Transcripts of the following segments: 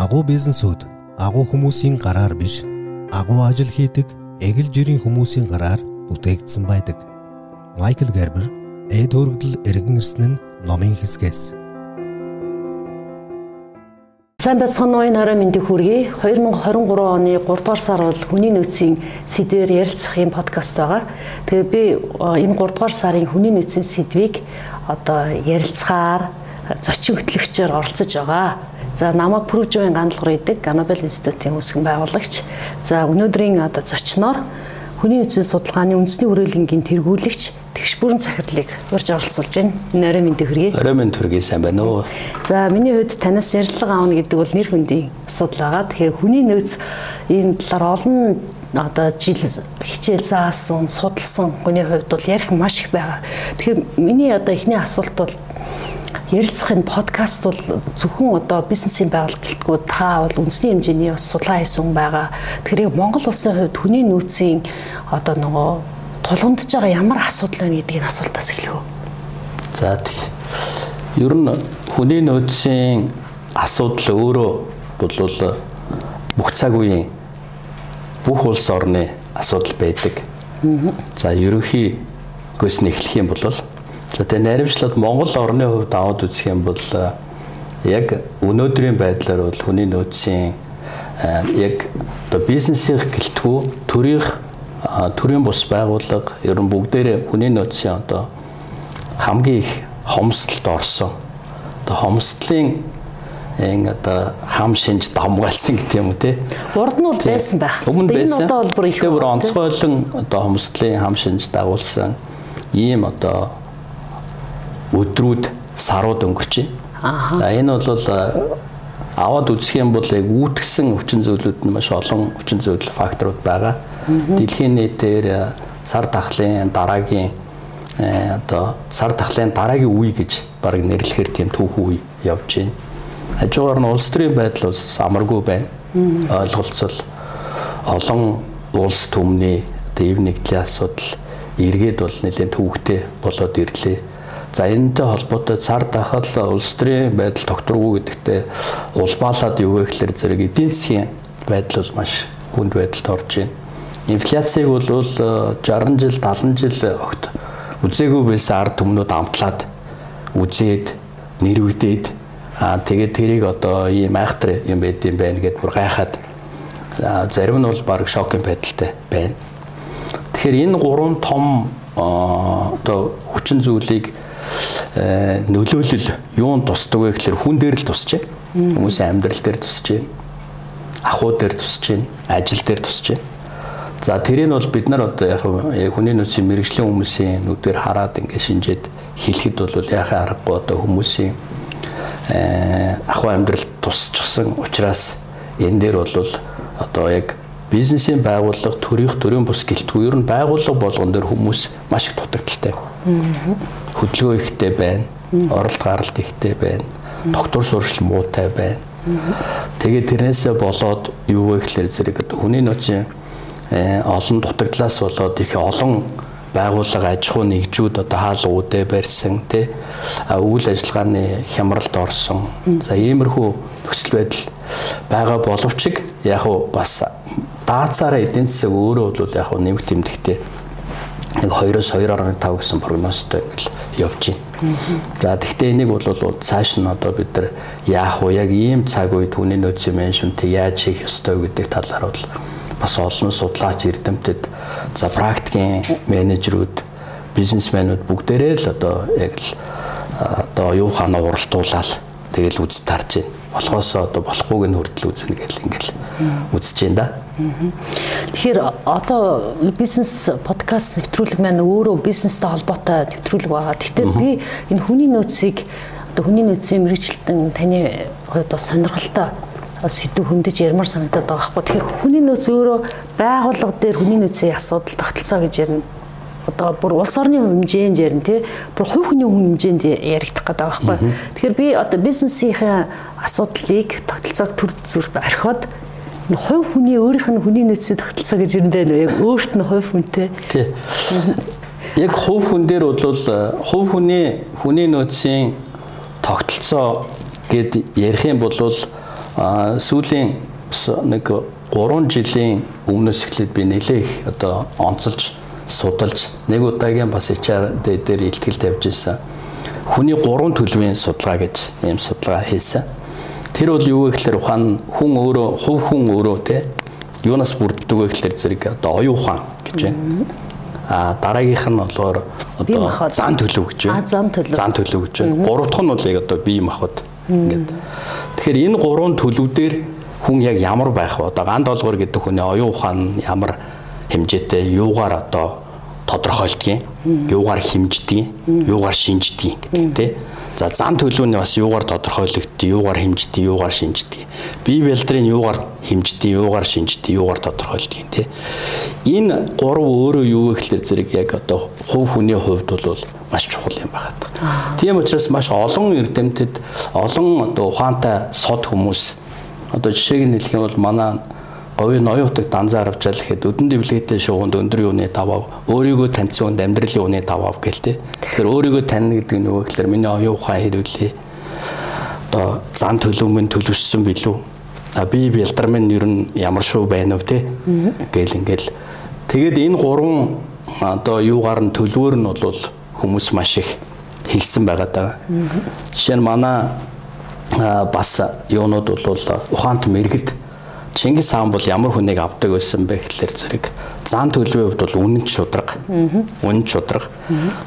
Агуу бизнесүүд агуу хүмүүсийн гараар биш, агуу ажил хийдэг эгэл жирийн хүмүүсийн гараар бүтээгдсэн байдаг. Майкл Гербер эд хөргөдөл эргэн ирсэн нь номын хэсгээс. Сайн байцгаана уу нараа мэндийг хүргэе. 2023 оны 3 дугаар сар бол хүний нөөцийн сэдвээр ярилцах юм подкаст байгаа. Тэгээ би энэ 3 дугаар сарын хүний нөөцийн сэдвийг одоо ярилцахаар зочин хөтлөгчөөр оролцож байгаа. За намайг Прүжийн гандлгар идэг Ганобел институтын үүсгэн байгуулагч. За өнөөдрийн одоо зочноор хүний нөөцийн судалгааны үндэсний хүрээлэнгийн тэргүүлэгч тэгш бүрэн захирлыг урьж оролцуулж байна. Орой мэндэ хүргэе. Орой мэнд хүргэе сайн байна уу? За миний хувьд танаас ярилцлага аавна гэдэг бол нэр хүндийн асуудал байгаа. Тэгэхээр хүний нөөц энэ талаар олон одоо жил хичээл заасан, судалсан хүний хувьд бол ярих маш их байгаа. Тэгэхээр миний одоо эхний асуулт бол ярилцах энэ подкаст бол зөвхөн одоо бизнесийн байгууллага гэлтгүү та бол үндэсний хэмжээний бас судалгаа хийсэн хүн байгаа. Тэгэхээр Монгол улсын хувьд хүний нөөцийн одоо нөгөө тулгамдж байгаа ямар асуудал байна гэдгийг асуултаас эхлэв. За тийм. Ер нь хүний нөөцийн асуудал өөрөө бол бүх цаг үеийн бүх улс орны асуудал байдаг. За ерөнхий гүйс нь эхлэх юм бол За тэгээ наримшлаад Монгол орны хувьд аваад үзэх юм бол яг өнөөдрийн байдлаар бол хүний нөөцийн яг одоо бизнесийн гэлтгүү төрийнх төрийн бус байгууллага ер нь бүгдээрээ хүний нөөцийн одоо хамгийн их хомсдолд орсон. Одоо хомсдлын эн одоо хам шинж давмгаалсан гэдэг юм уу те. Урд нь бол байсан байх. Өмнө байсан. Энэ одоо бол бүр их. Тэр бүр онцгойлон одоо хомсдлын хам шинж дагуулсан ийм одоо өдрүүд сарууд өнгөрч байна. За энэ бол аваад үзэх юм бол яг үүтгсэн хүчин зүйлүүд нь маш олон хүчин зүйл факторууд байгаа. Дэлхийн нийтээр сар дахлын дараагийн одоо сар дахлын дараагийн үе гэж баг нэрлэхээр тийм түүхэн үе явж байна. Хажуугаар нь улс төрийн байдал бас амаргүй байна. Ойлголцол олон улс төмний дэв нэгдлийн асуудал эргээд бол нэлээд төвөгтэй болоод ирлээ За энэтэй холбоотой цар дахал улс төрийн байдал докторгүй гэдэгтээ улбаалаад юу вэ гэхээр зэрэг эдийн засгийн байдал бол маш хүнд байдалд орж байна. Инфляцийг бол 60 жил 70 жил огт үзээгүй байсан ард түмнүүд амтлаад үзээд нэрвэгдээд аа тэгээд тэрийг одоо ийм айхтар юм байд юм байна гэдээ бүр гайхаад зарим нь бол баг шокын байдалтай байна. Тэгэхээр энэ гурван том одоо хүчин зүйлийг Э, нөлөөлөл юунд тусдаг вэ гэхээр хүн дээр л тусч байна. Хүмүүсийн амьдрал дээр тусч байна. Ахуй дээр тусч байна. Ажил дээр тусч байна. За тэрийг бол бид нар одоо яг хүний нөөцийн мэрэгжлийн хүмүүсийн нүдээр хараад ингээд шинжээд хэлэхэд бол яхаа аргагүй одоо хүмүүсийн э, ахуй амьдрал тусчихсан учраас энэ дээр бол одоо яг бизнесийн байгууллага төрийнх төрийн бус гэлтгүй ер нь байгууллага болгон дээр хүмүүс маш их дутагдaltaй. Хөдөлгөөн ихтэй байна. Оролт гаралт ихтэй байна. Доктор сурчлал муутай байна. Тэгээд тэрнээсээ болоод юу вэ гэхээр зэрэг хүний нөөцийн э, олон дутагдлаас болоод их олон байгууллага аж ахуй нэгжүүд одоо хаал үүдэ барьсан тий үйл ажиллагааны хямралд орсон. За иймэрхүү нөхцөл байдал байгаа боловч яг бас даацаараа эдийн засаг өөрөө бол яг нэмэх тэмдэгтэй нэг 2-оос 2.5 гэсэн прогнозтой ингээл явж байна. За тэгвэл энийг бол цааш нь одоо бид нар яах вэ? Яг ийм цаг үед хүний нөөцийн менежментийг яаж хийх ёстой гэдэг талаар бол бас олон судлаач эрдэмтэд за практикийн менежерүүд бизнесмэнүүд бүгдээрээ л одоо яг л одоо юу ханаа уралдуулаад тэгэл үз тарж байна болохоосоо одоо болохгүйг нь хүртэл үзнэ гэл ингээл үзэж байна да. Тэгэхээр одоо бизнес подкаст нэвтрүүлэг маань өөрөө бизнестэй холбоотой нэвтрүүлэг байгаа. Гэхдээ би энэ хүний нөөцийг одоо хүний нөөцийн мэрэгчлэлтэн таны хувьд бас сонирхолтой сэдв хөндөж ярмаар санагдаад байгаа байхгүй. Тэгэхээр хүний нөөц өөрөө байгууллага дээр хүний нөөцийн асуудал тогтолцоо гэж ярина одоо бүр улс орны хэмжээнд ярина тий бүр хувь хүний хэмжээнд яригдах гэдэг байгаа байхгүй. Тэгэхээр би одоо бизнесийн асуудлыг тогтолцоог төр зүрт орхиод хувь хүний өөрийнх нь хүний нөөцийн тогтолцоо гэж юм байна уу? Яг өөрт нь хувь хүнтэй. Тий. Яг хувь хүн дээр бол хувь хүний хүний нөөцийн тогтолцоо гэд ярих юм бол сүүлийн нэг 3 жилийн өмнөөс эхлээд би нэлээ их одоо онцолж судалж нэг удаагийн бас HR дээр илтгэл тавьж исэн. Хүний 3 төлөвийн судалгаа гэж ийм судалгаа хийсэн. Тэр бол юу гэхээр ухаан хүн өөрөө хувь хүн өөрөө те юунаас бүрддэг вэ гэхээр зэрэг одоо оюун ухаан гэж байна. А дараагийнх нь болохоор одоо зан төлөв гэж байна. Зан төлөв. Зан төлөв гэж байна. Гурав дахь нь бол яг одоо бие махбод ингээд. Тэгэхээр энэ гурван төлөв дээр хүн яг ямар байх вэ? Одоо ган долгор гэдэг хүний оюун ухаан ямар хэмжээтэй юугаар одоо тодорхойлдгийг, юугаар хэмждгийг, юугаар шинждгийг гэдэг тийм. За зан төлөвний бас юугаар тодорхойлогддог, юугаар хэмждэг, юугаар шинждэг. Бие бэлдрийн юугаар хэмждэг, юугаар шинждэг, юугаар тодорхойлдог тийм. Энэ гурав өөрөө юу вэ гэхээр зэрэг яг одоо хувь хүний хувьд бол маш чухал юм байна. Тийм учраас маш олон эрдэмтэд, олон одоо ухаантай сод хүмүүс одоо жишээг нь хэлэх юм бол манай говийн ноёутыг данзаар авчаал гэхэд өдөн дэвлэгтэй шууганд өндөр юуны давав өөрийгөө таньсан хүнд амьдралын үний давав гэл тэ. Тэгэхээр өөрийгөө таних гэдэг нь нөгөө гэхээр миний оюун ухаан хэрүүлээ. Одоо зан төлөвмөн төлөвшсөн билүү? А би бэлдар минь ер нь ямар шүү байна вэ тэ? Гэл ингээл тэгээд энэ гурван одоо юугаар нь төлөвөр нь бол хүмүүс маш их хэлсэн байгаа даа. Жишээ нь манай бас юунууд бол ухаант мэрэгд Чингис хаан бол ямар хүнийг авдаг байсан бэ гэхэлэр зэрэг зан төлөвийн хувьд бол үнэн шудраг. Үнэн шудраг.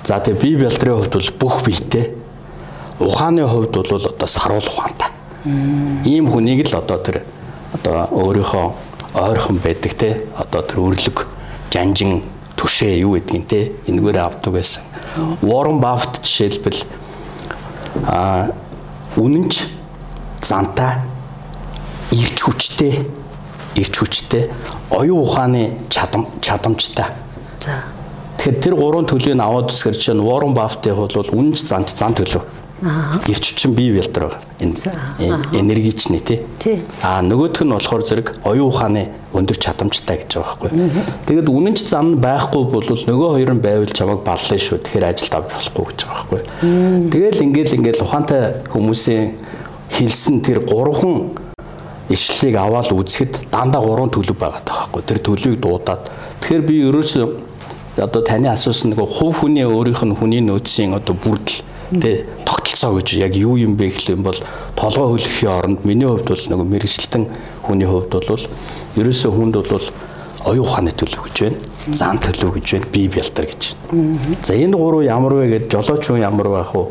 За тэгээ бие бэлтрийн хувьд бол бүх биетэй. Ухааны хувьд бол одоо саруул ухаантай. Ийм хүнийг л одоо тэр одоо өөрийнхөө ойрхон байдаг те одоо тэр өрлөг жанжин түшээ юу гэдгийг те энэгээр авдаг байсан. Warren Buffett жишээлбэл а үнэнч зантай ирч хүчтэй ирч хүчтэй оюун ухааны чадам чадамжтай. За. Тэгэхээр тэр гурван төлөвийг аваад үсгэр чинь Warren Buffett-ийн бол үнэнч занч зан төлөв. Аа. Ирч чинь бие бэлтэр байгаа. Энэ энергичний тий. Аа нөгөөх нь болохоор зэрэг оюун ухааны өндөр чадамжтай гэж байгаа байхгүй. Тэгэд үнэнч зам байхгүй бол нөгөө хоёр нь байвал чамайг баллаа шүү. Тэгэхээр ажилд авч болохгүй гэж байгаа байхгүй. Тэгэл ингээл ингээл ухаантай хүмүүсийн хэлсэн тэр гурван ишлэлийг аваад үзэхэд дандаа гурван төлөв байгаа таахгүй. Тэр төлөвийг дуудаад тэгэхээр би ерөөсөө одоо таны асуусан нэг хувь хүний өөрийнх нь хүний нөөцийн одоо бүрдэл тэ тогтолцоо гэж яг юу юм бэ гэх юм бол толгой хөлөхийн оронд миний хувьд бол нэг мэрэгчлэн хүний хувьд бол ерөөсөө хүнд бол оюун ухааны төлөв гэж байна. Зан төлөв гэж байна. Бие бэлтэр гэж. За энэ гурав ямар вэ гэж жолооч хүн ямар байх вэ?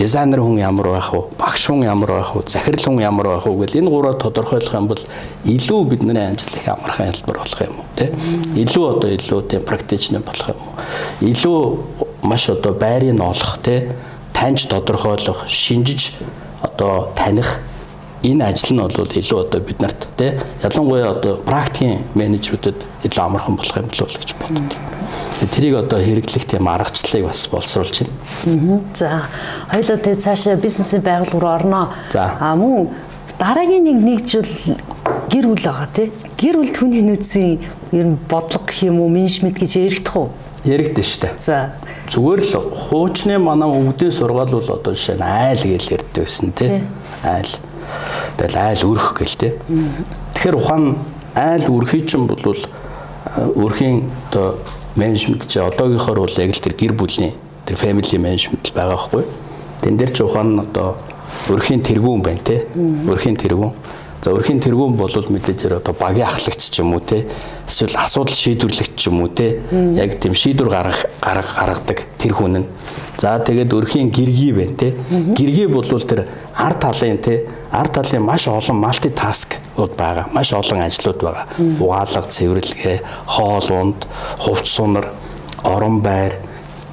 Дизайнер хүн ямар байх вэ? Багш хүн ямар байх вэ? Захирал хүн ямар байх вэ гэл энэ гураа тодорхойлох юм бол илүү бидний амжилт их амархан хэлбэр болох юм уу те? Илүү одоо илүү тийм практичны болох юм уу? Илүү маш одоо байрыг олох те? Таньж тодорхойлох, шинжиж одоо таних энэ ажил нь бол илүү одоо бид нарт тий ялангуяа одоо практикийн менежерүүдэд илүү амархан болох юм болов уу гэж боддог. Тэрийг одоо хэрэглэх тийм аргачлалыг бас боловсруулж байна. За хоёулаа тэгээ цаашаа бизнесийн байгууллага руу орноо. А мөн дараагийн нэг нэг жил гэр бүл байгаа тий. Гэр бүл түүний нөөцийн ер нь бодлого гэх юм уу, менежмент гэж яригдах уу? Яригдэн штэ. За зүгээр л хуучны манай өвгдийн сургаал бол одоо жишээ нь айл гэж ярьдаг байсан тий. Айл. Тэгэл айл өрх гэл тий. Тэгэхээр ухаан айл өрхий чинь бол өрхийн одоо менежмент чи одоогийнхоор бол яг л тэр гэр бүлийн тэр family management байгаа байхгүй. Тэн дээр ч ухаан нь одоо өрхийн тэргүүн байна те. Өрхийн тэргүүн. За өрхийн тэргүүн бол мэдээж зэрэг одоо багийн ахлагч ч юм уу те. Эсвэл асуудал шийдвэрлэгч ч юм уу те. Яг тийм шийдвэр гаргах гаргадаг тэр хүн нь. За тэгээд өрхийн гэргий байна те. Гэргий бол тэр ард талын те ард талын маш олон малтитаскууд байгаа. Маш олон ажлууд байгаа. Угаалга, цэвэрлэгээ, хоол унд, хувц сунар, орон байр,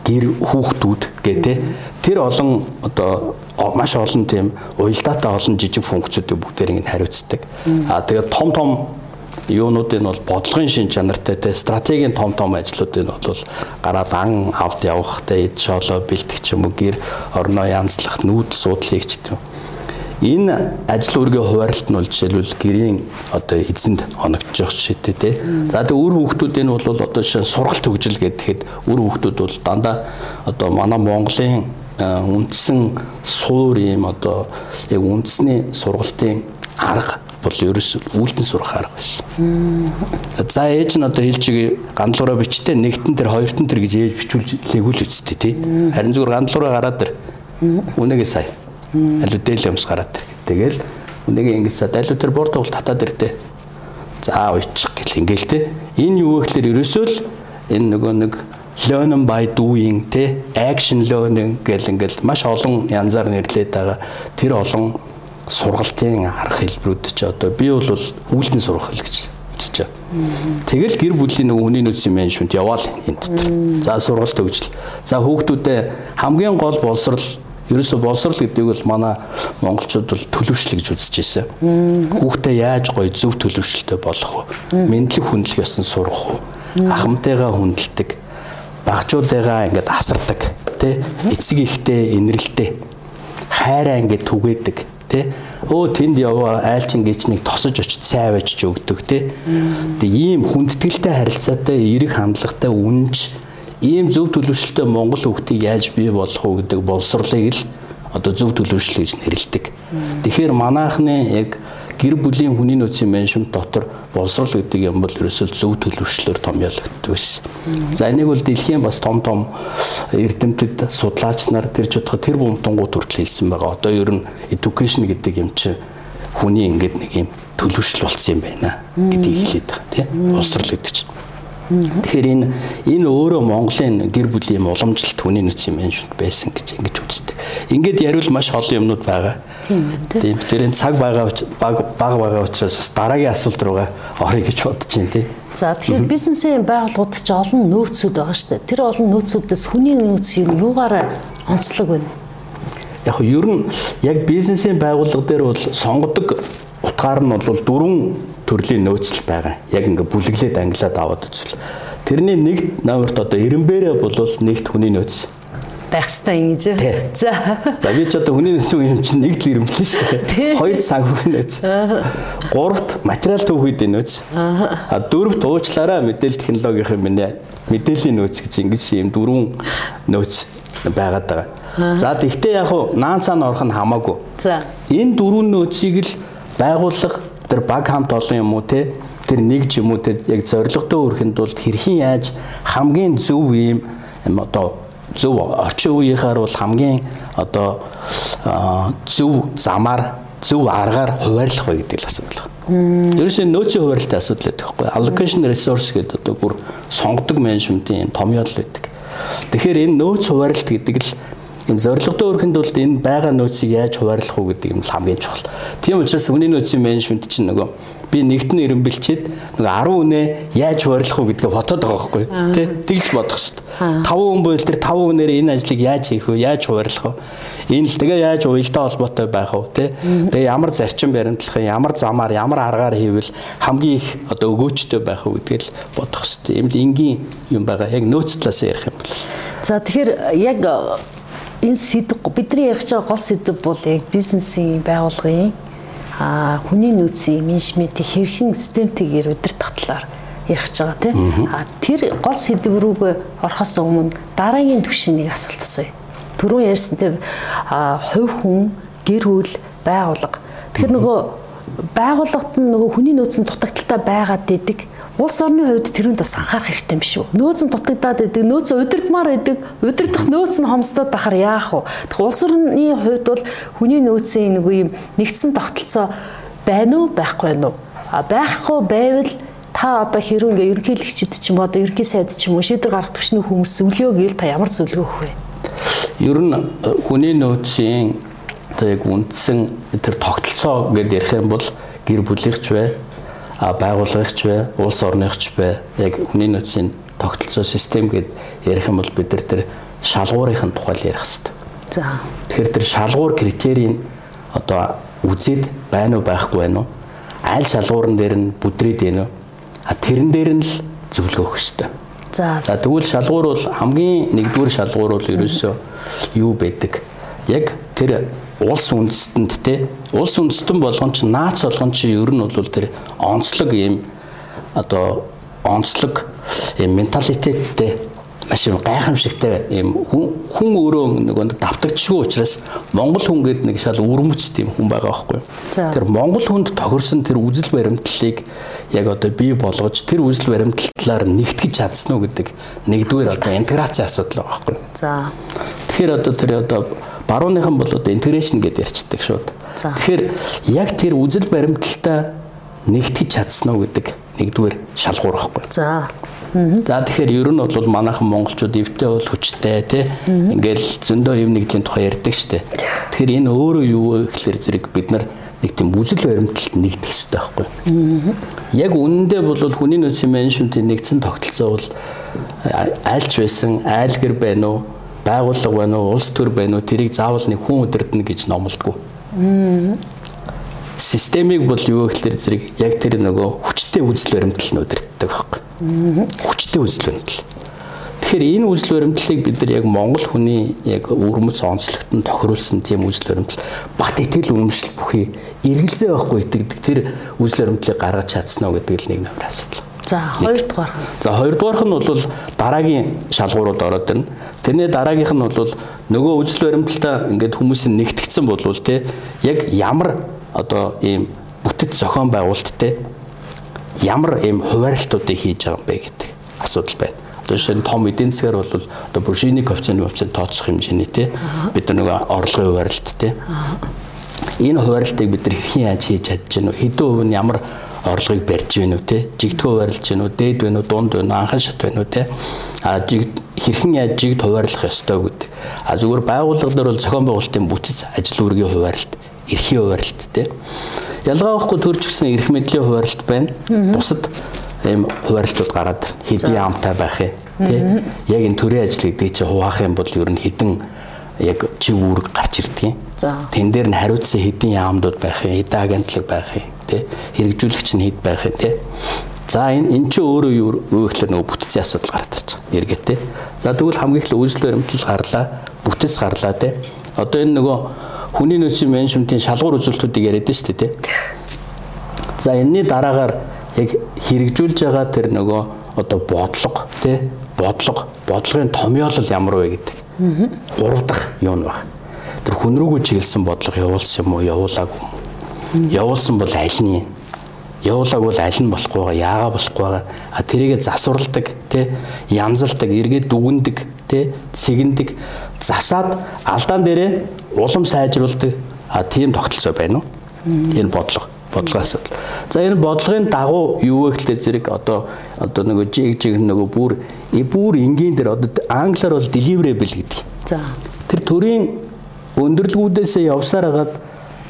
гэр хүүхдүүд гэдэг. Тэр олон одоо маш олон тийм уялдаатай олон жижиг функцүүдийг бүгдээр ингэ хариуцдаг. Аа тэгээд том том юунуудын бол бодлогын шин чанартай те стратегийн том том ажлуудын бол гараад ан авд явах те эд шоолоо бэлтгэх юм уу гэр орноо янзлах нүүд суудлыг ч гэдэг Энэ ажил үргээ хуваарлт нь бол жишээлбэл гэрийн одоо эзэнд оногдож явах жишээтэй тий. За тэгээ үр хүүхдүүд энэ бол одоо жишээ сургалт хөгжил гэхэд үр хүүхдүүд бол дандаа одоо манай Монголын үндсэн суур юм одоо яг үндэсний сургалтын арга бол ерөөс үлдэн сурах арга байсан. За ээж нь одоо хэлжиг гандлуураа бичтээ нэгтэн тэр хоёртон тэр гэж ээж бичүүлж лэгүүл үсттэй тий. Харин зүгээр гандлуураа гараад тэр үнэгээ сая. Алуу дээл юмс гараад тэр. Тэгэл үнэгээ ингэж сад алуу тэр борд уул татаад ирдэ. За уйчих гэл ингээл тий. Энэ юу гэхээр ерөөсөө л энэ нөгөө нэг learn by doing те action learning гэл ингээл маш олон янзаар нэрлээд байгаа. Тэр олон сургалтын арга хэлбэрүүд чи одоо би бол үүлдэн сурах хэл гэж үзэж байгаа. Тэгэл гэр бүлийн нөгөө хүний нөөцийн менежмент яваал энэ дотор. За сургалт өгжл. За хүүхдүүдэд хамгийн гол боловсрал ерөөсө боловсрал гэдэг бол манай монголчууд бол төлөвшлэг гэж үзэж байсан. Хүүхдээ яаж гоё зөв төлөвшлөлтэй болох вэ? Мэдлэг хүндлэх ёсны сурах уу? Ахмтайгаа хүндэлдэг. Багжуудыгаа ингээд асардаг. Тэ эцэг ихтэй инрэлтэй. Хайраа ингээд түгээдэг тий өө тэнд яваа айлчин гिचнийг тосож очиж цай авчиж өгдөг тий тэг ийм хүндэтгэлтэй харилцаатай эерэг хандлагатай үнж ийм зөв төлөвшлөлтэй монгол хүүхдийг яаж бий болох уу гэдэг боловсрлыг л одоо зөв төлөвшлөл гэж нэрлэдэг тэгэхээр манайхны яг гэр бүлийн хүний нөөцийн менежмент дотор боловсрол гэдэг юм бол ерөөсөө зөв төлөвшлөөр томьёологддог байсан. За энийг бол дэлхийн бас том том эрдэмтэд судлаач нар тэр жодхо тэр бумтангууд хүртэл хэлсэн байгаа. Одоо ер нь education гэдэг юм чи хүний ингээд нэг юм төлөвшл болсон юм байна гэдгийг хэлээд байгаа тийм боловсрол гэдэг чинь. Тэгэхээр энэ энэ өөрөө Монголын гэр бүлийн уламжлалт хүний нөөцийн менежмент байсан гэж ингэж үздэг. Ингээд яривал маш олон юмнууд байгаа. Тийм. Тэр энэ цаг байгаа баг байгаа учраас бас дараагийн асуулт руугаа орё гэж бодож байна тий. За тэгэхээр бизнесийн байгууллагууд ч олон нөөцүүд байгаа шүү дээ. Тэр олон нөөцүүдээс хүний нөөц юу юугаар онцлог байна? Яг нь ер нь яг бизнесийн байгууллага дээр бол сонгодог утгаар нь бол дөрвөн төрлийн нөөцл байгаа. Яг ингээ бүлэглээд англиад аваад үзвэл тэрний нэг номерт одоо эренбэрэ бол нэгт хүний нөөц байх хэвээр ингэж. За. За би ч одоо хүний нөөцийн юм чинь нэг л ирэмблэн шүү дээ. Хоёрт санхүүгийн нөөц. Гуравт материал төвхөдийн нөөц. А дөрөвт уучлаараа мэдээлэл технологийн миний мэдээллийн нөөц гэж ингэж юм дөрвөн нөөц байгаад байгаа. За тэгвэл яг уу наан цаана орох нь хамаагүй. За. Энэ дөрвөн нөөцийг л байгууллага тэр баг хамт олон юм уу те тэр нэг ч юм уу те яг зоригтой өрхөнд бол хэрхэн яаж хамгийн зөв юм одоо зөв орчин үеийнхаар бол хамгийн одоо зөв замаар зөв аргаар хуваарлах вэ гэдэг л асуудал байна. Ерөөсөө нөөцийн хуваарлтын асуудал байдаг хгүй. Allocation resource гэдэг одоо бүр сонгодог менежментийн томьёол байдаг. Тэгэхээр энэ нөөц хуваарлт гэдэг л энэ зорилготой өрхөнд бол энэ байгаа нөөцийг яаж хуваарлах уу гэдэг юм хамгийн чухал. Тийм учраас хүний нөөцийн менежмент чинь нөгөө би нэгтэн ирэн бэлчээд нөгөө 10 үнэ яаж хуваарлах уу гэдгээ ботоод байгаа байхгүй тий Тэгж бодох хэрэгтэй. 5 хүн буйл тэр 5 хүнээр энэ ажлыг яаж хийх вэ? Яаж хуваарлах вэ? Энэ л тэгээ яаж уялдаа холбоотой байх вэ тий Тэгээ ямар зарчим баримтлах юм, ямар замаар, ямар аргаар хийвэл хамгийн их одоо өгөөчтэй байх вэ гэдгийг л бодох хэрэгтэй. Ийм л энгийн юм байгаа. Яг нөөц талаас ярих юм бол. За тэгэхээр яг энэ сэдв бидний ярих байгаа гол сэдв бол яг бизнесийн байгууллагын а хүний нөөцийн менежментийн хэрхэн системтэйгээр удирдах талаар ярих байгаа тийм. А тэр гол сэдв рүүгээ орохоос өмнө дараагийн түвшин нэг асуулт асууя. Түрүүн ярьсан тийм хувь хүн, гэр бүл, байгууллага. Тэгэхээр нөгөө байгууллагт нь нөгөө хүний нөөцийн дутагдaltaй байгаад идэг Улс орны хувьд тэрүүнд бас анхаарах хэрэгтэй юм шүү. Нөөц нь дутагдаад байдаг, нөөц удирдмаар байдаг. Удирдах нөөц нь хомсдод бахаар яах вэ? Тэгэхээр улс орны хувьд бол хүний нөөцийн нэг юм нэгдсэн тогтолцоо байна уу, байхгүй уу? А байхгүй байвал та одоо хэрвээ ингээ ерөнхийлөгчд ч юм уу одоо ерөнхий сайд ч юм уу шийдвэр гаргах төвчний хүмүүс зөвлөё гээл та ямар зөвлөгөө өгөх вэ? Ер нь э, хүний нөөцийн одоо яг үндсэн тэр тогтолцоо гэдээ ярих юм бол гэр бүлийнхч бай, байгууллагч бай, улс орныхч бай яг хүний нөөцийн тогтолцоо систем гэд ярих юм бол бид нар тэр шалгуурын тухай ярих хэрэгтэй. За. Тэгэхээр тэр шалгуур критерийн одоо үзээд байна уу байхгүй байна уу? Аль шалгуурн дээр нь бүдрээд байна уу? А тэрэн дээр нь л зөвлөгөө өгөх хэрэгтэй. За. За тэгвэл шалгуур бол хамгийн нэгдүгээр шалгуур бол ерөөсөө юу байдаг? Яг тэр улс үндэстэнд те. Улс үндэстэн болгон ч наац болгон ч ер нь бол тэр онцлог юм одоо онцлог юм менталитеттэй маш юм гайхамшигтай юм хүн өөрөө нөгөө давтагдчихгүй учраас Монгол хүн гэдэг нэг шал өвөрмөц тийм хүн байгаа байхгүй. Тэр Монгол хүнд тохирсон тэр үзэл баримтлалыг яг одоо бий болгож тэр үзэл баримтлалаар нэгтгэж чадсан уу гэдэг нэгдүгээр одоо интеграцийн асуудал байгаа байхгүй. За. Тэгэхээр одоо тэр одоо барууныхан бол одоо интеграшн гэдээ ярьцдаг шууд. Тэгэхээр яг тэр үзэл баримталтаа нэгтгэж чадсан уу гэдэг нэгдүгээр шалгуур байхгүй. За. За тэгэхээр ер нь бол манайхан монголчууд эвтэй бол хүчтэй тий. Ингээл зөндөө юм нэгдлийн тухай ярьдаг штэ. Тэгэхээр энэ өөрөө юу вэ гэхэлэр зэрэг бид нар нэг тийм үзэл баримталд нэгдэх хэрэгтэй байхгүй. Яг үнэндээ бол хүний нөөцийн менежментийн нэгдсэн тогтолцоо бол айлч байсан, айлгэр байна уу, байгууллага байна уу, улс төр байна уу, тэрийг заавал нэг хүн удирдна гэж номлодгоо системийг бол юу гэхээр зэрэг яг тэр нөгөө хүчтэй үзэл баримтлал нь удирддаг байхгүй. Хүчтэй үзэл баримтлал. Тэгэхээр энэ үзэл баримтлалыг бид нар яг Монгол хүний яг өвөрмөц онцлогт нь тохируулсан тийм үзэл баримтлал бат итгэл үнэмшил бүхий эргэлзээ байхгүй итгэдэг тэр үзэл баримтлалыг гаргаж чадсан уу гэдэг л нэг нэмэр асуудал. За хоёрдугаарх нь. За хоёрдугаарх нь бол дараагийн шалгуурууд ороод ирнэ. Тэрний дараагийнх нь бол нөгөө үзэл баримталтаа ингээд хүмүүсийн нэгтгэцэн болвол те яг ямар одоо ийм бүтэц зохион байгуулалттай ямар ийм хуваарлтуудыг хийж байгаа юм бэ гэдэг асуудал байна. Одоо шинэ том эдийн засгаар бол одоо буржины коэффициент коэффициент тооцох хэмжээний те. Бид нар нөгөө орлогын хуваарлт те. Энэ хуваарлтыг бид нар хэрхэн яаж хийж чадж гэнэ вэ? Хэдэн хувь нь ямар орлогыг барьж гэнэ үү те? Жигдхөө хуваарлж гэнэ үү? Дээд байна уу дунд байна уу анхан шат байна уу те? А жиг хэрхэн яаж жигд хуваарлах ёстой гэдэг. А зүгээр байгууллага дээр бол зохион байгуулалтын бүтэц ажил үүргийн хуваарлт эрхийн хуваарлт тий. Ялгаа байхгүй төрж гисэн эрх мэдлийн хуваарлт байна. Бусад ийм хуваарлтууд гараад хэдийн амтай байх юм тий. Яг энэ төрийн ажил гэдэг чинь хуваах юм бол ер нь хідэн яг жив үүрэг гарч ирдэг юм. Тэн дээр нь хариуцсан хэдийн яамдууд байх юм, хэдэн агентлаг байх юм тий. Хэрэгжүүлэгч нь хэд байх юм тий. За энэ эн чинь өөрөө юу вэ гэхээр нөгөө бүтцийн асуудал гараад ирж байгаа. Эргээтэй. За тэгвэл хамгийн их үзэл баримтлал гарлаа, бүтэц гарлаа тий. Одоо энэ нөгөө хүний нөөцийн менежментийн шалгуур үзүүлэлтүүдийг яриад шүү дээ тий. За энэний дараагаар яг хэрэгжүүлж байгаа тэр нөгөө одоо бодлого тий бодлого бодлогын томьёолол ямар вэ гэдэг. Гурав дахь юу нь баг. Тэр хүн рүүгээ чиглэсэн бодлого явуулсан юм уу, явуулаагүй юм. Явуулсан бол аль нь? Явуулааг бол аль нь болохгүй байгаа, яагаа болохгүй байгаа. А тэрийгэ засварладаг, тий, янзалдаг, эргээд дүгндэг, тий, цэгэндэг, засаад алдаан дээрээ улам сайжруулдаг а тийм тогтолцоо байна уу? Энэ бодлого бодлого асуудал. За энэ бодлогын дагуу юу вэ гэхэлээ зэрэг одоо одоо нөгөө жиг жиг нөгөө бүр бүр энгийн дээр одоо англиар бол deliverable гэдэг. За. Тэр төрийн өндөрлгүүдээс явсаар хагаад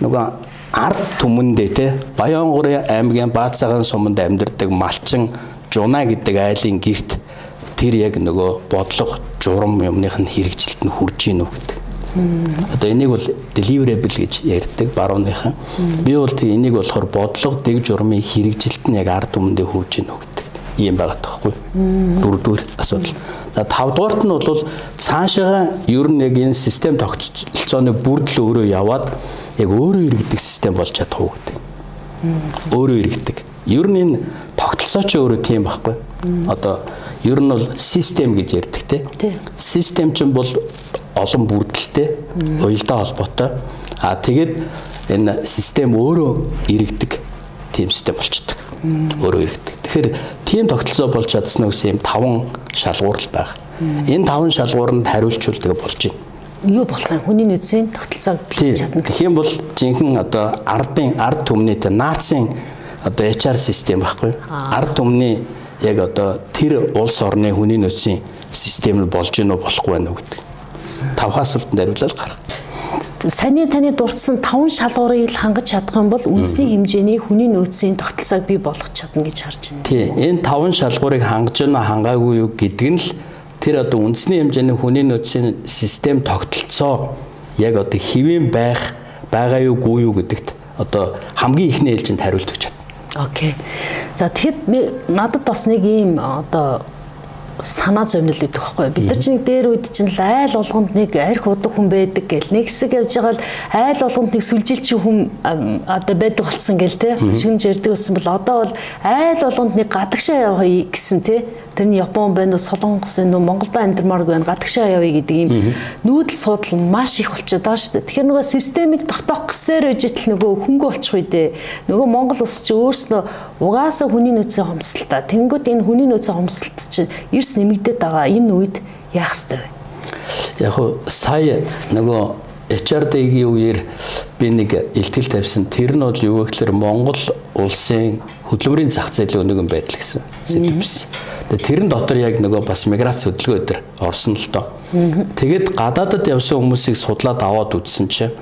нөгөө ард түмэндээ те Баянгурын аймгийн Баацаагаан суманд амьдардаг малчин Жуна гэдэг айлын герт тэр яг нөгөө бодлого журам юмных нь хэрэгжилт нь хүрж гинүү гэдэг. Одоо энийг бол deliverable гэж ярьдаг барууныхан. Би бол тэг энийг болохоор бодлого дэг журмын хэрэгжилт нь яг ард түмэндээ хурж гинэ гэдэг юм байгаа таахгүй. Дөрөвдүгээр асуудал. За тавдугаарт нь бол цаашаага ер нь яг энэ систем тогтолцооны бүрдэл өөрөө яваад яг өөрөө иргэдэг систем болж чадах уу гэдэг. Өөрөө иргэдэг. Ер нь энэ тогтолцоо ч өөрөө тийм байхгүй. Одоо ер нь бол систем гэж ярьдаг тийм. Систем чинь бол олон бүрдэлтэй уялдаа холбоотой. А тэгээд энэ систем өөрөө иргэдэг тийм систем болчдөг. Өөрөө иргэдэг. Тэгэхээр тийм тогтолцоо болж чадсан гэсэн юм таван шалгуур л байх. Энэ таван шалгууранд хариулчулдаг болж байна юу болох юм хүний нөөцийн тогтолцоог бий чадна. Тэгэх юм бол жинхэнэ одоо ардын ард түмний тэ нацийн одоо HR систем байхгүй. Ард түмний яг одоо тэр улс орны хүний нөөцийн систем нь болж гинөө болохгүй байна уу гэдэг тавх асуултанд хариулал гаргах. Саний таны дурдсан таван шалгуурыг хангаж чадах юм бол үндэсний хэмжээний хүний нөөцийн тогтолцоог бий болгох чадна гэж харж байна. Тий, энэ таван шалгуурыг хангаж байна хангаагүй юу гэдэг нь л тэр одоо үндэсний хэмжээний хүний нөөцийн систем тогтолцоо яг одоо хэвэн байх байгаа юу гүй юу гэдэгт одоо хамгийн ихний ээлжинд хариулт өгч. Окей. За тэгэхэд надад бас нэг ийм одоо санаа зовнил гэдэг байхгүй бид нар чинь дээр үед чинь л айл болгонд нэг арх удаг хүн байдаг гэл нэг хэсэг явж байгаа л айл болгонд нэг сүлжилчин хүн одоо байдаг болцсон гэл те. Шүн жирдэг гэсэн бол одоо бол айл болгонд нэг гадагшаа явъя гэсэн те. Тэр нь Япон байна уу Солонгос байна уу Монголд амьдрмааргүй байна гадагшаа явъя гэдэг ийм нүүдэл суудал маш их болчиход байгаа шүү дээ. Тэгэхээр нөгөө системийг тогтоох гэсээр үжитл нөгөө хөнгө болчих үү дээ нөгөө Монгол улс чи өөрснөө угаасаа хүний нөөцийн хомсдолтой тэнгууд энэ хүний нөөцийн хомсдолт чинь эрс нэмэгдээд байгаа энэ үед яах ёстой вэ? Яг хуу сая нөгөө HRD-гийн үеэр би нэг илтгэл тавьсан. Тэр нь бол юу гэхээр Монгол улсын хөдөлмөрийн зах зээлийн өнөөгөн байдал гэсэн сэдвэс. Тэгээ тэрэн дотор яг нөгөө бас миграц хөдөлгөөн өдр орсон л доо. Тэгээд гадаадад явсан хүмүүсийг судлаад аваад үзсэн чинь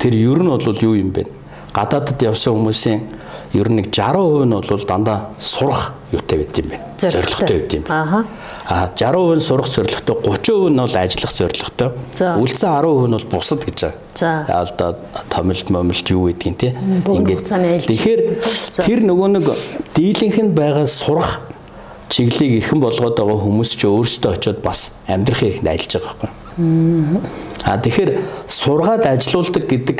тэр ер нь бол юу юм бэ? Гадаадад явсан хүмүүсийн ер нь нэг 60% нь бол дандаа сурах юутай байд юм байна. Зорилготой байд юм байна. Аа 60% нь сурах зорилготой, 30% нь бол ажиллах зорилготой. Үлдсэн 10% нь бол бусад гэж байгаа. За одоо томилт момилт юу гэдгийг те. Ингээд тэгэхээр тэр нөгөө нэг дийлэнх нь байгаа сурах чиглэлийг эрхэн болгоод байгаа хүмүүс ч өөрсдөө очиод бас амьдрах хэрэгт ажиллаж байгаа байхгүй. Аа тэгэхээр сургаад ажилуулдаг гэдэг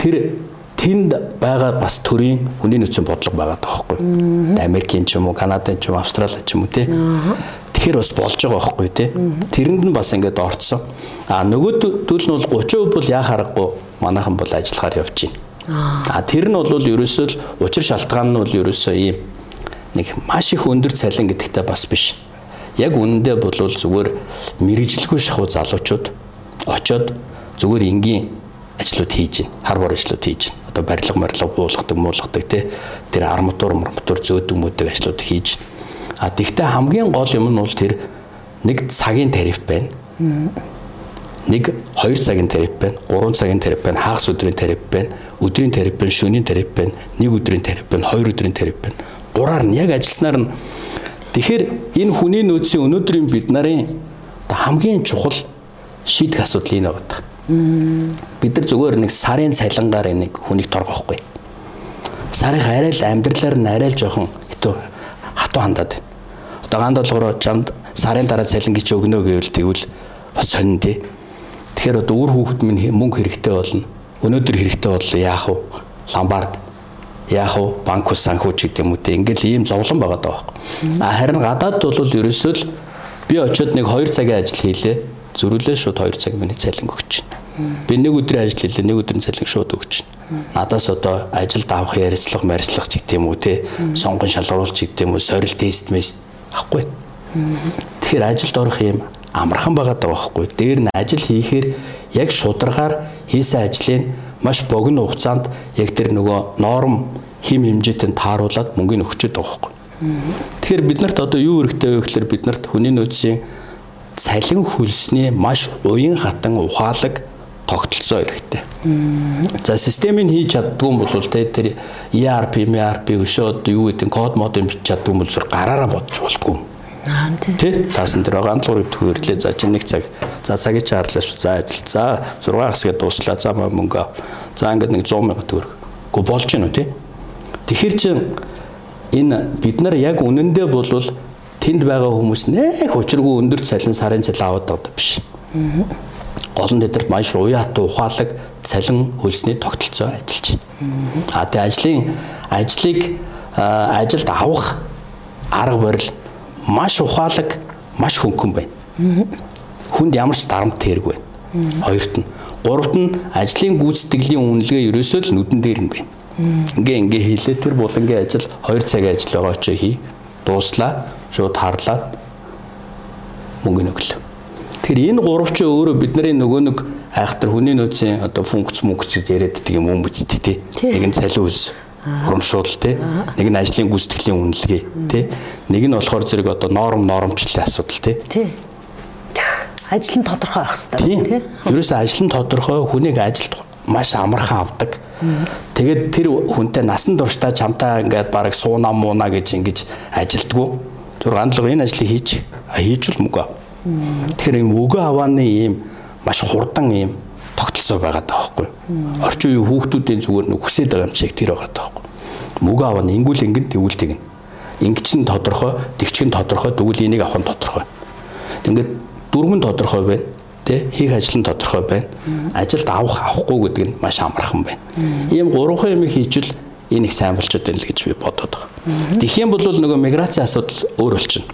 тэр тэнд байгаа бас төрийн хүний нөөцийн бодлого байгаа тоххой. Америкийн ч юм уу, Канадын ч юм уу, Австралийн ч юм уу тий. Тэгэхээр бас болж байгаа байхгүй тий. Тэрэнд нь бас ингээд орцсон. А нөгөө төлөл нь бол 30% бол яа харахгүй манайхан бол ажиллахаар явж байна. А тэр нь бол ерөөсөө л учир шалтгаан нь бол ерөөсөө ийм нэг маш их өндөр цалин гэдэгтэй бас биш. Яг үнэндээ бол зүгээр мэрэгжлгүй шахуу залуучууд очоод зүгээр энгийн ажлууд хийж байна. Хар бор ажлууд хийж байна. Одоо барилга морилго буулгадаг, муулгадаг тий тэр арматур марматур зөөдөг мөдөг ажлууд хийж. А тэгвэл хамгийн гол юм нь бол тэр нэг цагийн тариф байна. Нэг 2 цагийн тариф байна, 3 цагийн тариф байна, хагас өдрийн тариф байна, өдрийн тариф байна, шөнийн тариф байна, нэг өдрийн тариф байна, хоёр өдрийн тариф байна гураар нь яг ажилласнаар нь тэгэхээр энэ хүний нөөцийн өнөөдрийн бид нарын хамгийн чухал шийдэх асуудал энэ байна. Бид нар зүгээр нэг сарын цалингаар нэг хүнийг торгохгүй. Сарын арай л амьдралаар нь арай л жоохон хитүү хатуу хандаад байна. Одоо ганд болгороо чамд сарын дараа цалин гэж өгнө гэвэл тэгвэл бас сонин тий. Тэгэхээр одоо үр хүүхэд минь мөнгө хэрэгтэй болно. Өнөөдөр хэрэгтэй бол яах вэ? Ламбард яах вэ банк ус санхүүч гэдэг юм үү те ингээл ийм зовлон байгаа даа харин гадаад бол ерөөсөө л би очиод нэг 2 цагийн ажил хийлээ. Зөрүүлээ шууд 2 цаг миний цалин өгч. Би нэг өдрийн ажил хийлээ, нэг өдрийн цалин шууд өгч. Надаас одоо ажилд авах ярилцлага, марилцлага ч гэдэг юм уу те сонгон шалгаруулж гэдэг юм уу, сорил тест мэс авахгүй. Тэгэхээр ажилд орох юм амархан байгаа даа байхгүй. Дээр нь ажил хийхээр яг шударгаар хийсэн ажлыг маш богино хугацаанд яг тэр нөгөө норм хим хэмжээтэй тааруулаад мөнгөний өгчөөд байгаа байхгүй. Тэгэхээр бид нарт одоо юу хэрэгтэй вэ гэхээр бид нарт хүний нөөцийн цалин хөлсний маш уян хатан ухаалаг тогтолцоо хэрэгтэй. За системийг хийж чаддгүй юм бол те тэр ERP, MRP өшөө одоо юу гэдэг код мод юм бич чаддгүй юм бол зүр гараараа бодож болтгүй. Аа тийм. Цаасан дээр гандлуурыг төхөрлөө за чи нэг цаг за цагийг чаарлаа шүү. За ажил. За 6 хэсгээ дууслаа. За мөнгө. За ингээд нэг 100 сая төгрөг. Гү болж гинүү тий. Тэгэхэр чин энэ бид нар яг үнэндээ болвол тэнд байгаа хүмүүс нэг учиргүй өндөр цалин сарын цалин аваад байгаа биш. Гол нь тэд маш уяат ухаалаг цалин хөлсний тогтолцоо ажиллаж байна. А тэгээ ажлын ажлыг ажилд авах арга барил маш ухаалаг, маш хөнгөн байна. Хүнд ямар ч дарамт тэрэг байна. Хоёрт нь, гуравт нь ажлын гүйцэтгэлийн үнэлгээ ерөөсөө л нүдэн дээр нь байна. Ингээ ингээ хийлээ тэр булангийн ажил 2 цагийн ажил байгаа ч хий. Дууслаа, шууд харлаа. Мөнгө өглөө. Тэгэхээр энэ гурав ч өөрөө бидний нөгөө нэг айхтар хүний нөөцийн одоо функц гэж яриад байдаг юм юм биз тий. Нэг нь цалин үс урамшуул тий. Нэг нь ажлын гүйцэтгэлийн үнэлгээ тий. Нэг нь болохоор зэрэг одоо норм нормчлалын асуудал. Тий. Ажил нь тодорхой байх хэрэгтэй тий. Ерөөсөө ажил нь тодорхой хүнийг ажилд маш амархан авдаг. Тэгээд тэр хүнтэй насан туршдаа чамтай ингээд баг сууна мууна гэж ингэж ажилдгүү. Тэр гандлага энэ ажлыг хийж хийж л мөгөө. Тэгэхээр юм өгөө авааны ийм маш хурдан ийм тогтолцоо байгаа даахгүй. Орчин үеийн хүүхдүүдийн зүгээр нэг хүсээд байгаа юм шиг тэр байгаа даахгүй. Мөгөө аваа ингүүл ингэн тэгвэл тэгнэ. Ингич нь тодорхой, тэгч нь тодорхой, тэгвэл энийг авах нь тодорхой. Ингээд дөрвөн тодорхой байна. Тэ хийх ажил нь тодорхой байна. Ажилд авах авахгүй гэдэг нь маш амархан байна. Ийм гурван юм хийжвэл энэ их сайн болчиход байна л гэж би бодоод байгаа. Тэгэх юм бол нөгөө миграцийн асуудал өөр болчихно.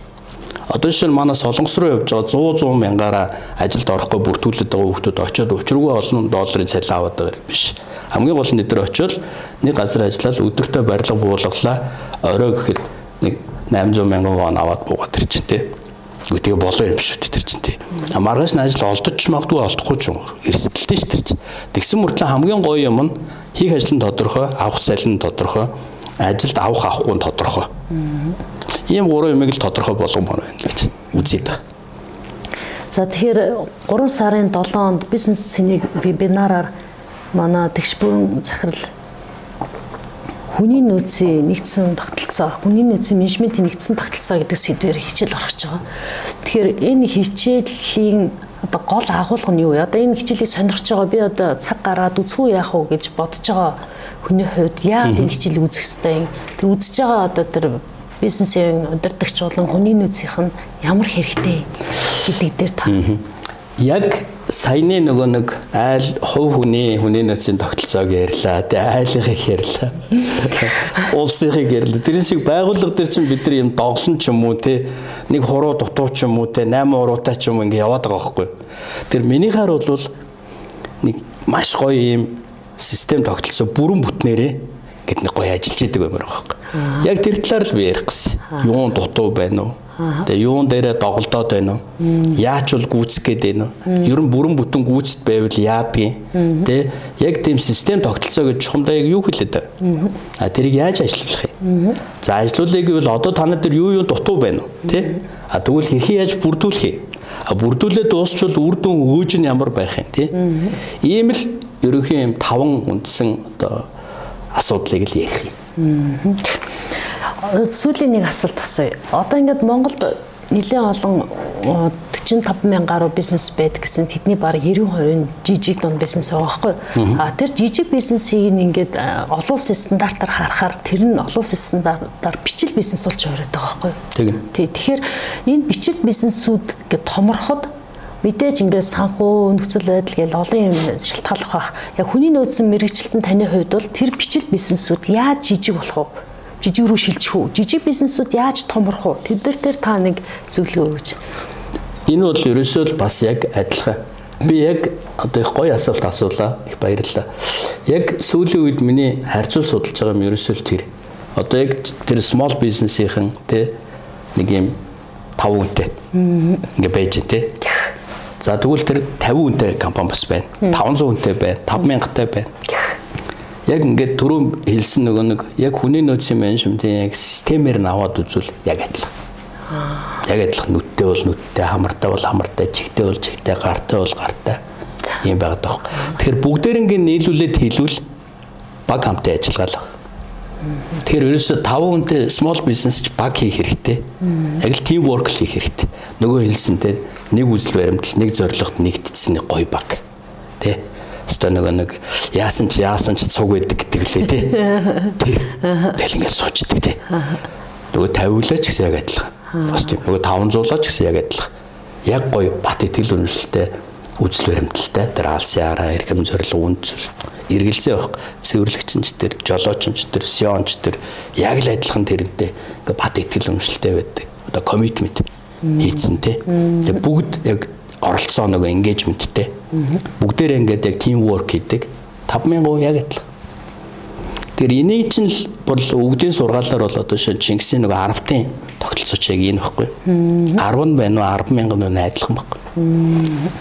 Одоо жишээ нь манай солонгос руу явж байгаа 100 100 мянгаараа ажилд орохгүй бүртгүүлээд байгаа хүмүүс очиод учиргүй олон долларын цалин аваад байгаа биш. Хамгийн гол нь эдгээр очиод нэг газар ажиллаад өдөртөө барилга буулгалаа орой гэхэд нэг 800 мянган вон аваад буугаад ирж дээ. Үгүй болоо юм шүү дээ тэр чинь тий. Маргааш нь ажил олдож ч магадгүй олдохгүй ч юм эрсдэлтэй ш тэр чинь. Тэгсэн мөртлөө хамгийн гоё юм нь хийх ажил нь тодорхой, авах цалин тодорхой, ажилд авах авахгүй нь тодорхой. Ийм гурван юмыг л тодорхой болгомоор байна гэж үзээд байна. За тэгэхээр 3 сарын 7-нд бизнес цэнийг вебинараар манай тэгш бүрэн захирал хүний нөөцийн нэгдсэн тогтолцоо, хүний нөөцийн менежментийн нэгдсэн тогтолцоо гэдэг сэдвээр хичээл гаргаж байгаа. Тэгэхээр энэ хичээлийн одоо гол агуулга нь юу вэ? Одоо энэ хичээлийг сонирхож байгаа би одоо цаг гараад үзгүй яах вэ гэж бодож байгаа хүний хувьд яагаад энэ хичээлийг үзэх ёстой юм? Тэр үзэж байгаа одоо тэр бизнесийн удирдагч болон хүний нөөцийнх нь ямар хэрэгтэй гэдэг дээр та? Яг саяны нөгөө нэг айл хувь хүний хүний нөөцийн тогтолцоог ярьлаа тий айлгыг ярьлаа улсынхыг ярьлаа тэрэн шиг байгууллага дээр чинь бид нар юм доглон ч юм уу тий нэг хуруу дутуу ч юм уу тий 8 уруутай ч юм ингээ яваад байгаа байхгүй. Тэр минийхаар бол нэг маш гоё юм систем тогтолцоо бүрэн бүтнээрээ гэд нэг гоё ажиллаж идэг юм байна байхгүй Яг тэр талаар л би ярих гэсэн. Юун дутуу байна уу? Тэгээ юун дээрээ доголдоод байна уу? Яач бол гүйцэх гээд байна уу? Ер нь бүрэн бүтэн гүйцэд байвал яадгийг тэ яг тийм систем тогтолцоо гэж чухамдаа яг юу хэлээд байна? А тэрийг яаж ажиллах юм? За ажиллуулъя гэвэл одоо та нар юу юу дутуу байна уу? Тэ? А тэгвэл хэрхэн яаж бүрдүүлэх юм? А бүрдүүлээд дуусчвал үр дүн өөж нь ямар байх юм тий? Ийм л ерөнхий юм таван үндсэн одоо асуудлыг л ярих юм. Сүүлийн нэг асуулт асууя. Одоо ингээд Монголд нэлээд олон 45 мянган гаруй бизнес байдаг гэсэн тэдний баг 90% нь жижиг дунд бизнес байгаа байхгүй. А тэр жижиг бизнесийг ингээд олон улсын стандартаар харахаар тэр нь олон улсын стандартаар бичил бизнес болж яваад байгаа байхгүй. Тий. Тэгэхээр энэ бичил бизнесүүд ингээд томорход мэдээж ингээд санхүү нөхцөл байдал гээл олон юм шалтгаалах бах. Яг хүний нөөцийн мэрэгчлэлтэн таны хувьд бол тэр бичил бизнесүүд яаж жижиг болох вэ? Жижиг рүү шилжих үү? Жижиг бизнесүүд яаж томрох вэ? Тэд нар та нэг зөвлөгөө өгч. Энэ бол ерөөсөө л бас яг адилхан. Би яг одоо их гоё асуулт асуулаа. Их баярлалаа. Яг сүүлийн үед миний харьцуул судалж байгаа юм ерөөсөө л тэр. Одоо яг тэр small business-ийн тэ нэг юм 5 үнэтэй. Ингээ байж тэ. За тэгвэл тэр 50 үнэтэй компани бас байна. 500 үнэтэй байна. 5000-тай байна. Яг ингээд түрүүн хэлсэн нөгөө нэг яг хүний нөөцийн менежментийн яг системээр нь аваад үзвэл яг адилхан. Яг адилхан нүдтэй бол нүдтэй, хамартай бол хамартай, чихтэй бол чихтэй, гартай бол гартай. Ийм байгаад байгаа. Тэгэхээр бүгдээрингийн нийлүүлээд хэлвэл баг хамтын ажиллагаа л. Тэгэхээр ерөөсө 5 хүнтэй small business ч баг хийх хэрэгтэй. Яг л team work хийх хэрэгтэй. Нөгөө хэлсэнтэй нэг үзэл баримтал, нэг зорилгот нэгдсэн нэг гоё баг. Тэ? Өстой нөгөө нэг яасан ч яасан ч цуг байдаг гэдэг лээ тий. Тэр тэгэл ингээл суучдаг тий. Нөгөө 50 лаа ч гэсэн яг адилхан. Бас тийм нөгөө 500 лаа ч гэсэн яг адилхан. Яг гоё бат итгэл үнэмшилтэй үзэл баримталтай тэр алсын араа эрхэм зорилго үнцэл эргэлзээ байх цэвэрлэгчнч тэр жолоочнч тэр сионч тэр яг л адилхан тэрнтэй ингээ бат итгэл үнэмшилтэй байдаг. Одоо коммитмент хийцэн те. Тэгээ бүгд яг оролцоо нөгөө engagement-тэй. Бүгдээрээ ингээд яг team work хийдэг. 5000% яг адилхан. Тэгэхээр энийг чинь л бол өвгдийн сургаалаар бол одоо шинэ Чингисийн нөгөө 10-ын тогтолцооч яг энэ баггүй. 10 байна уу 10 мянган нь адилхан баггүй.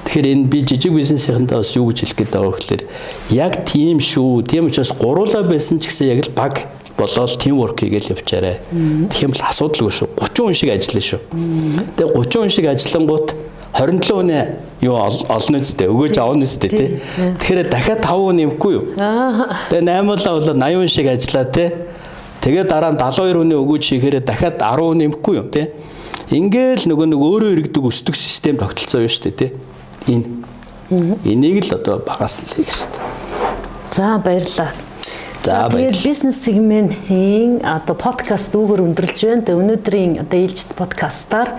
Тэгэхээр энэ би жижиг бизнесийнхэнтэй бас юу гэж хэлэх гээд байгаа вэ гэхээр яг тийм шүү. Тийм учраас гуруулаа байсан ч гэсэн яг л баг болоод team work хийгээл явчаарэ. Тэгэх юм бол асуудалгүй шүү. 30 хүн шиг ажиллана шүү. Тэгээ 30 хүн шиг ажиллангууд 27 хүний юу олно үстэй өгөөж авна үстэй тий. Тэгэхээр дахиад 5 хүн нэмэхгүй юу? Тэгээ 8 болоо бол 80 хүн шиг ажиллаа тий. Тэгээ дараа нь 72 хүний өгөөж хийхээр дахиад 10 хүн нэмэхгүй юу тий. Ингээл нөгөө нэг өөрөө иргэдэг өсдөг систем тогтолцоо байна шүү дээ тий. Энэ. Энийг л одоо багаас нь хийх хэрэгтэй. За баярлалаа. Тэгээд бизнес сегментийн одоо подкаст үүгээр өндөрлж байна. Тэгээд өнөөдрийн одоо ээлжид подкастаар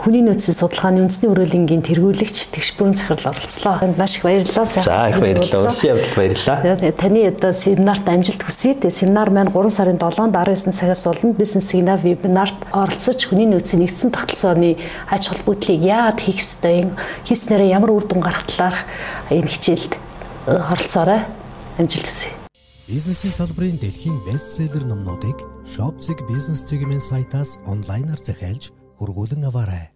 хүний нөөцийн судалгааны үндэсний өрөөлөнгийн тэргүүлэгч тэгш бүрэн захирал оролцлоо. Танд маш их баярлалаа. За их баярлалаа. Урьсан явдал баярлалаа. Таны одоо семинарт амжилт хүсье. Тэгээд семинар маань 3 сарын 7-нд 19 цагаас болно. Бизнес сигнал вебинарт оролцож хүний нөөцийн нэгдсэн тогтолцооны ач холбогдлыг яад хийх ёстой юм хийснээрээ ямар үр дүн гарах талаарх энэ хичээлд оролцоорой. Амжилт хүсье. Бизнесийн салбарын дэлхийн бестселлер номнуудыг Shopzig бизнес цэгийн сайтаас онлайнаар захиалж хургуулan аваарай.